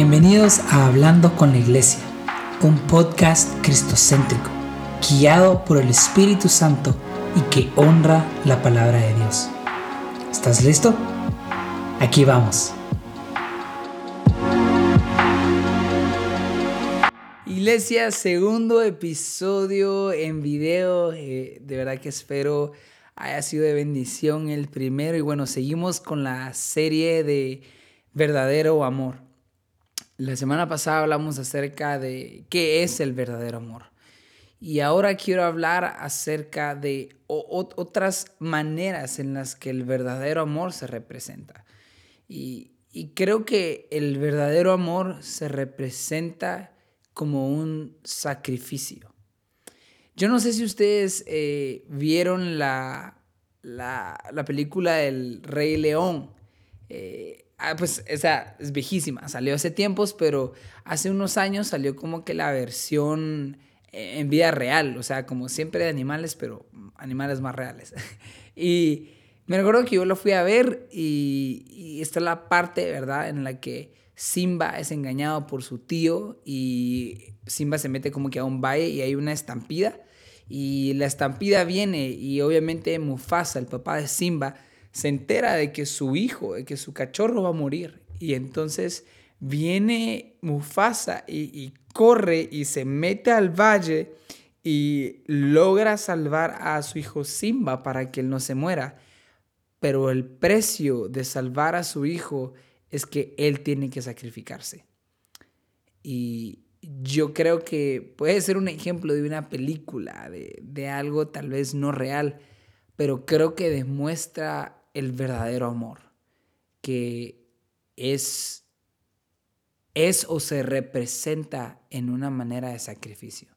Bienvenidos a Hablando con la Iglesia, un podcast cristocéntrico, guiado por el Espíritu Santo y que honra la palabra de Dios. ¿Estás listo? Aquí vamos. Iglesia, segundo episodio en video. Eh, de verdad que espero haya sido de bendición el primero. Y bueno, seguimos con la serie de verdadero amor. La semana pasada hablamos acerca de qué es el verdadero amor. Y ahora quiero hablar acerca de otras maneras en las que el verdadero amor se representa. Y, creo que el verdadero amor se representa como un sacrificio. Yo no sé si ustedes eh, vieron la, la, película El Rey León. Eh, Ah, pues esa es viejísima, salió hace tiempos, pero hace unos años salió como que la versión eh, en vida real, o sea, como siempre de animales, pero animales más reales. y me recuerdo que yo lo fui a ver y, y está la parte, ¿verdad?, en la que Simba es engañado por su tío y Simba se mete como que a un valle y hay una estampida y la estampida viene y obviamente Mufasa, el papá de Simba, se entera de que su hijo, de que su cachorro va a morir. Y entonces viene Mufasa y, corre y se mete al valle y logra salvar a su hijo Simba para que él no se muera. Pero el precio de salvar a su hijo es que él tiene que sacrificarse. Y yo creo que puede ser un ejemplo de una película, de, de algo tal vez no real, pero creo que demuestra el verdadero amor, que es, es o se representa en una manera de sacrificio.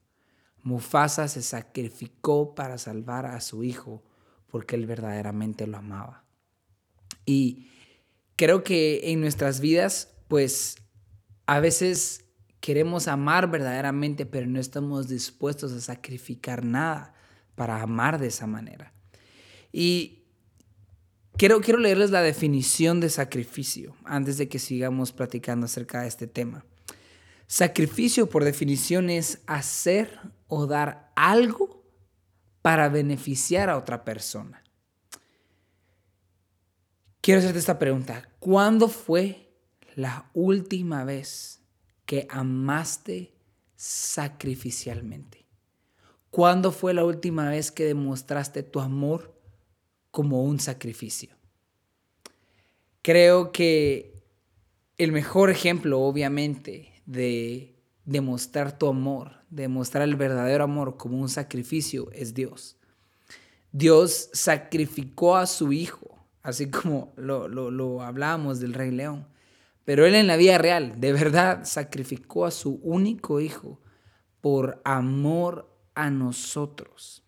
Mufasa se sacrificó para salvar a su hijo porque él verdaderamente lo amaba. Y creo que en nuestras vidas, pues a veces queremos amar verdaderamente, pero no estamos dispuestos a sacrificar nada para amar de esa manera. Y Quiero, leerles la definición de sacrificio antes de que sigamos platicando acerca de este tema. Sacrificio, por definición, es hacer o dar algo para beneficiar a otra persona. Quiero hacerte esta pregunta. ¿Cuándo fue la última vez que amaste sacrificialmente? ¿Cuándo fue la última vez que demostraste tu amor como un sacrificio. Creo que el mejor ejemplo, obviamente, de demostrar tu amor, demostrar el verdadero amor como un sacrificio es Dios. Dios sacrificó a su hijo, así como lo, lo, hablábamos del rey león. Pero él en la vida real, de verdad, sacrificó a su único hijo por amor a nosotros,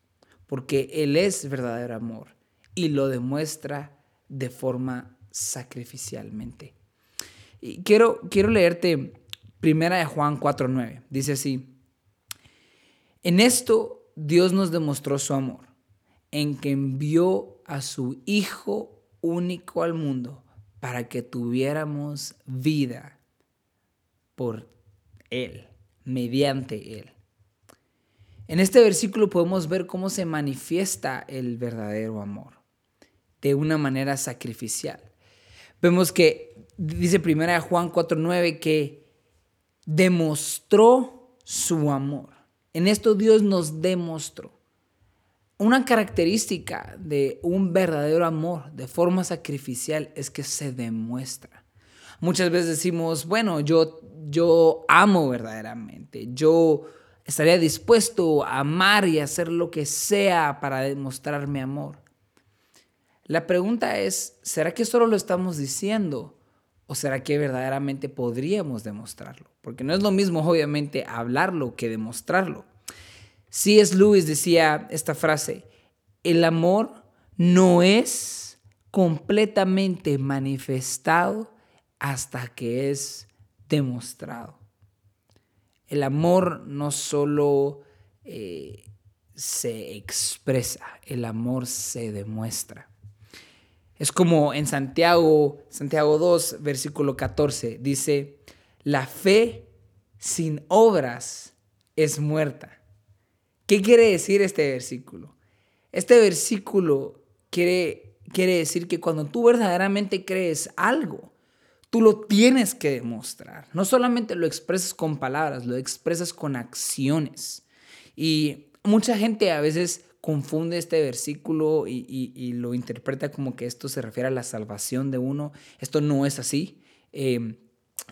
porque Él es verdadero amor y lo demuestra de forma sacrificialmente. Y quiero, quiero leerte primera de Juan 4.9. Dice así, en esto Dios nos demostró su amor, en que envió a su Hijo único al mundo para que tuviéramos vida por Él, mediante Él. En este versículo podemos ver cómo se manifiesta el verdadero amor de una manera sacrificial. Vemos que dice primera Juan 4:9 que demostró su amor. En esto Dios nos demostró. Una característica de un verdadero amor de forma sacrificial es que se demuestra. Muchas veces decimos, bueno, yo, yo amo verdaderamente, yo estaría dispuesto a amar y hacer lo que sea para demostrar mi amor. La pregunta es, ¿será que solo lo estamos diciendo? ¿O será que verdaderamente podríamos demostrarlo? Porque no es lo mismo, obviamente, hablarlo que demostrarlo. C.S. Lewis decía esta frase, el amor no es completamente manifestado hasta que es demostrado. El amor no solo eh, se expresa, el amor se demuestra. Es como en Santiago, Santiago 2, versículo 14, dice, la fe sin obras es muerta. ¿Qué quiere decir este versículo? Este versículo quiere, quiere decir que cuando tú verdaderamente crees algo, tú lo tienes que demostrar. No solamente lo expresas con palabras, lo expresas con acciones. Y mucha gente a veces confunde este versículo y, lo interpreta como que esto se refiere a la salvación de uno. Esto no es así. Eh,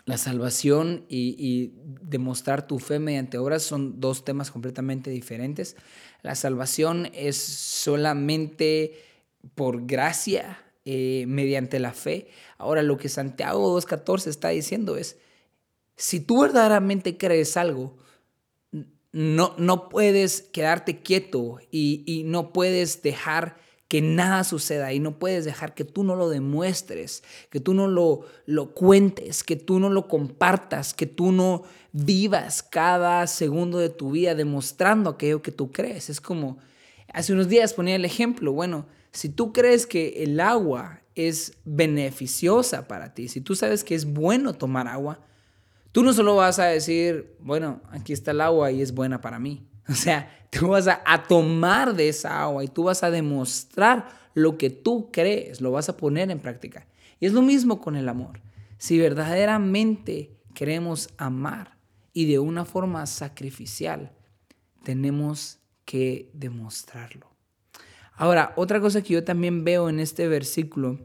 la salvación y, demostrar tu fe mediante obras son dos temas completamente diferentes. La salvación es solamente por gracia, eh, mediante la fe. Ahora, lo que Santiago 2.14 está diciendo es, si tú verdaderamente crees algo, no, no puedes quedarte quieto y, y no puedes dejar que nada suceda y no puedes dejar que tú no lo demuestres, que tú no lo, lo cuentes, que tú no lo compartas, que tú no vivas cada segundo de tu vida demostrando aquello que tú crees. Es como, hace unos días ponía el ejemplo, bueno, si tú crees que el agua es beneficiosa para ti, si tú sabes que es bueno tomar agua, tú no solo vas a decir, bueno, aquí está el agua y es buena para mí. O sea, tú vas a, tomar de esa agua y tú vas a demostrar lo que tú crees, lo vas a poner en práctica. Y es lo mismo con el amor. Si verdaderamente queremos amar y de una forma sacrificial, tenemos que demostrarlo. Ahora, otra cosa que yo también veo en este versículo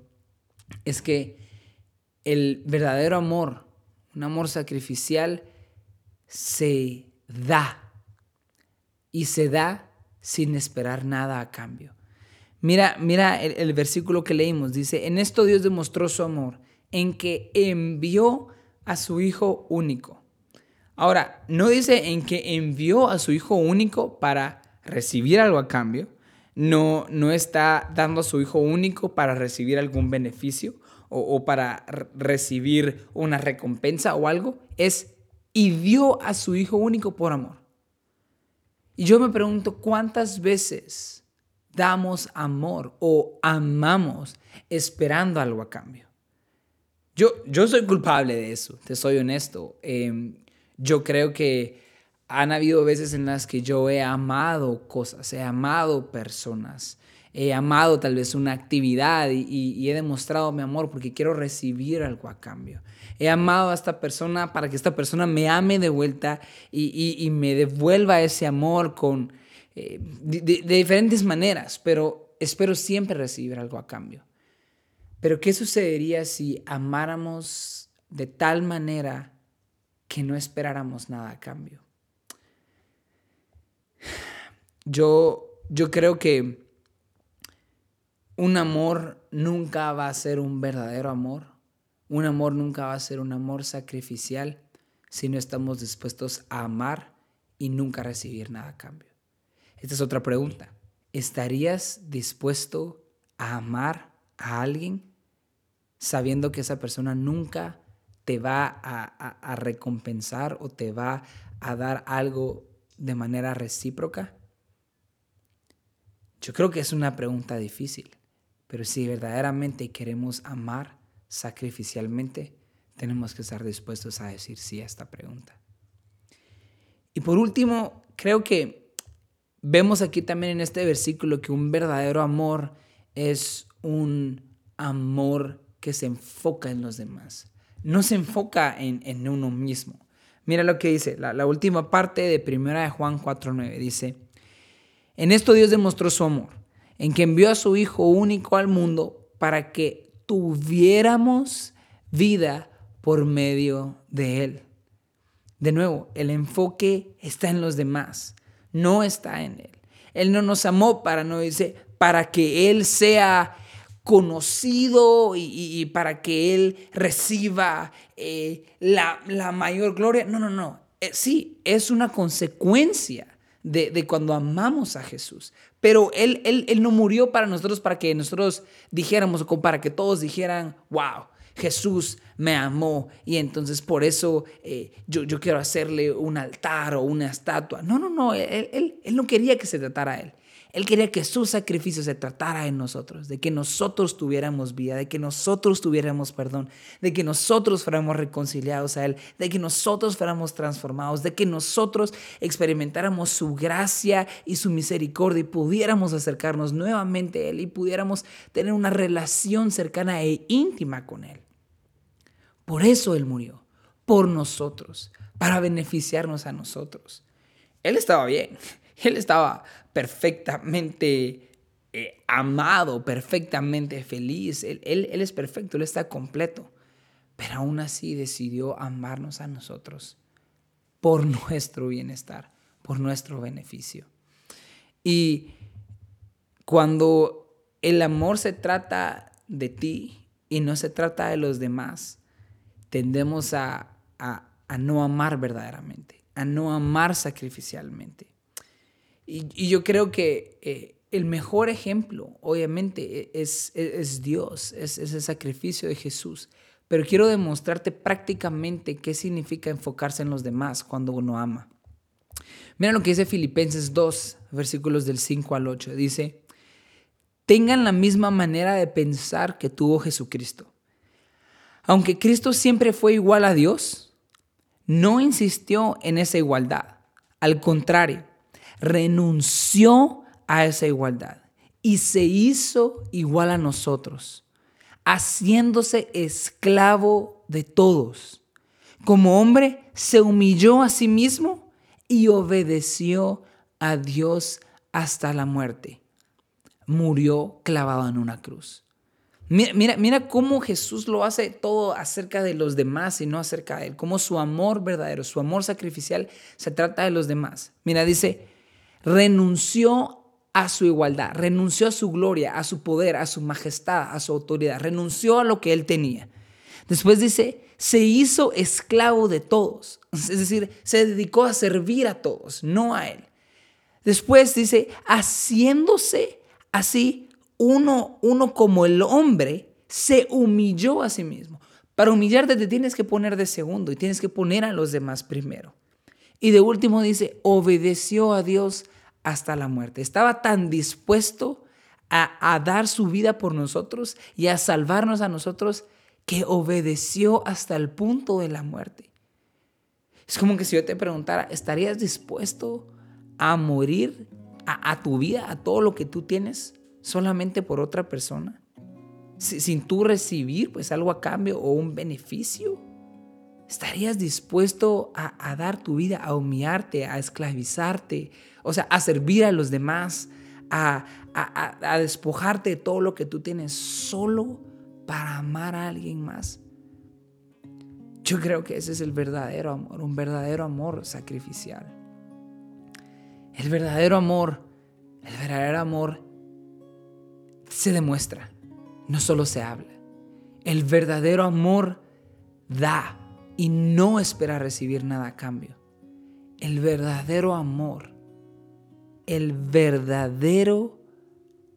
es que el verdadero amor, un amor sacrificial, se da y se da sin esperar nada a cambio. Mira, mira el, versículo que leímos. Dice, en esto Dios demostró su amor, en que envió a su Hijo único. Ahora, no dice en que envió a su Hijo único para recibir algo a cambio. No, no está dando a su Hijo único para recibir algún beneficio o, para recibir una recompensa o algo. Es y dio a su Hijo único por amor. Y yo me pregunto cuántas veces damos amor o amamos esperando algo a cambio. Yo, yo soy culpable de eso, te soy honesto. Em, yo creo que han habido veces en las que yo he amado cosas, he amado personas, he amado tal vez una actividad y, he demostrado mi amor porque quiero recibir algo a cambio. He amado a esta persona para que esta persona me ame de vuelta y, me devuelva ese amor con, eh, de, de diferentes maneras, pero espero siempre recibir algo a cambio. Pero ¿qué sucedería si amáramos de tal manera que no esperáramos nada a cambio? Yo, yo creo que un amor nunca va a ser un verdadero amor. Un amor nunca va a ser un amor sacrificial si no estamos dispuestos a amar y nunca recibir nada a cambio. Esta es otra pregunta. ¿Estarías dispuesto a amar a alguien sabiendo que esa persona nunca te va a, recompensar o te va a dar algo de manera recíproca? Yo creo que es una pregunta difícil. Pero si verdaderamente queremos amar sacrificialmente, tenemos que estar dispuestos a decir sí a esta pregunta. Y por último, creo que vemos aquí también en este versículo que un verdadero amor es un amor que se enfoca en los demás. No se enfoca en, uno mismo. Mira lo que dice, la, la última parte de 1 de Juan 4.9 dice, en esto Dios demostró su amor en que envió a su Hijo único al mundo para que tuviéramos vida por medio de Él. De nuevo, el enfoque está en los demás, no está en Él. Él no nos amó para, no dice, para que Él sea conocido y, para que Él reciba eh, la, mayor gloria. No, no, no. Eh, sí, es una consecuencia de, de, cuando amamos a Jesús. Pero él, él, no murió para nosotros para que nosotros dijéramos o para que todos dijeran, wow, Jesús me amó y entonces por eso eh, yo, yo, quiero hacerle un altar o una estatua. No, no, no, él, él, él, no quería que se tratara a él. Él quería que su sacrificio se tratara de nosotros, de que nosotros tuviéramos vida, de que nosotros tuviéramos perdón, de que nosotros fuéramos reconciliados a Él, de que nosotros fuéramos transformados, de que nosotros experimentáramos su gracia y su misericordia y pudiéramos acercarnos nuevamente a Él y pudiéramos tener una relación cercana e íntima con Él. Por eso Él murió, por nosotros, para beneficiarnos a nosotros. Él estaba bien, Él estaba perfectamente eh, amado, perfectamente feliz. Él, él, él es perfecto, Él está completo. Pero aún así decidió amarnos a nosotros por nuestro bienestar, por nuestro beneficio. Y cuando el amor se trata de ti y no se trata de los demás, tendemos a, no amar verdaderamente, a no amar sacrificialmente. Y, yo creo que eh, el mejor ejemplo, obviamente, e, es, es, Dios, es, es el sacrificio de Jesús. Pero quiero demostrarte prácticamente qué significa enfocarse en los demás cuando uno ama. Mira lo que dice Filipenses 2, versículos del 5 al 8. Dice, tengan la misma manera de pensar que tuvo Jesucristo aunque Cristo siempre fue igual a Dios, no insistió en esa igualdad. Al contrario, renunció a esa igualdad y se hizo igual a nosotros, haciéndose esclavo de todos. Como hombre, se humilló a sí mismo y obedeció a Dios hasta la muerte. Murió clavado en una cruz. Mira, mira, cómo Jesús lo hace todo acerca de los demás y no acerca de Él. Cómo su amor verdadero, su amor sacrificial se trata de los demás. Mira, dice, renunció a su igualdad, renunció a su gloria, a su poder, a su majestad, a su autoridad, renunció a lo que Él tenía. Después dice, se hizo esclavo de todos. Es decir, se dedicó a servir a todos, no a Él. Después dice, haciéndose así uno, uno como el hombre se humilló a sí mismo. Para humillarte te tienes que poner de segundo y tienes que poner a los demás primero. Y de último dice, obedeció a Dios hasta la muerte. Estaba tan dispuesto a, a, dar su vida por nosotros y a salvarnos a nosotros que obedeció hasta el punto de la muerte. Es como que si yo te preguntara, ¿estarías dispuesto a morir a, tu vida, a todo lo que tú tienes? solamente por otra persona, sin tú recibir pues algo a cambio o un beneficio? ¿Estarías dispuesto a, dar tu vida, a humillarte, a esclavizarte, o sea, a servir a los demás, a, despojarte de todo lo que tú tienes solo para amar a alguien más? Yo creo que ese es el verdadero amor, un verdadero amor sacrificial. El verdadero amor, el verdadero amor se demuestra, no solo se habla. El verdadero amor da y no espera recibir nada a cambio. El verdadero amor, el verdadero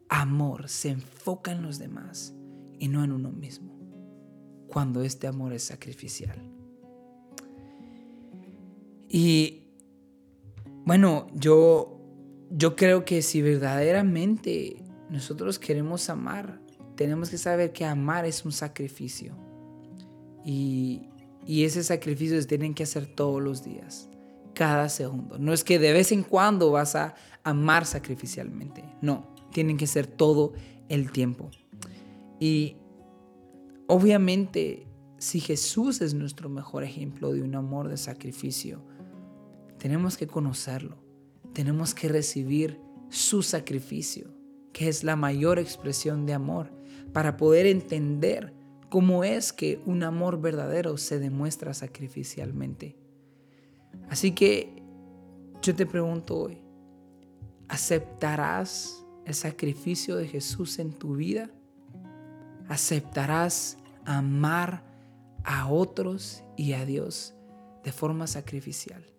amor se enfoca en los demás y no en uno mismo, cuando este amor es sacrificial. Y bueno, yo, yo creo que si verdaderamente nosotros queremos amar, tenemos que saber que amar es un sacrificio. Y, ese sacrificio se tienen que hacer todos los días, cada segundo. No es que de vez en cuando vas a amar sacrificialmente. No, tienen que ser todo el tiempo. Y obviamente, si Jesús es nuestro mejor ejemplo de un amor de sacrificio, tenemos que conocerlo. Tenemos que recibir su sacrificio que es la mayor expresión de amor, para poder entender cómo es que un amor verdadero se demuestra sacrificialmente. Así que yo te pregunto hoy, ¿aceptarás el sacrificio de Jesús en tu vida? ¿Aceptarás amar a otros y a Dios de forma sacrificial?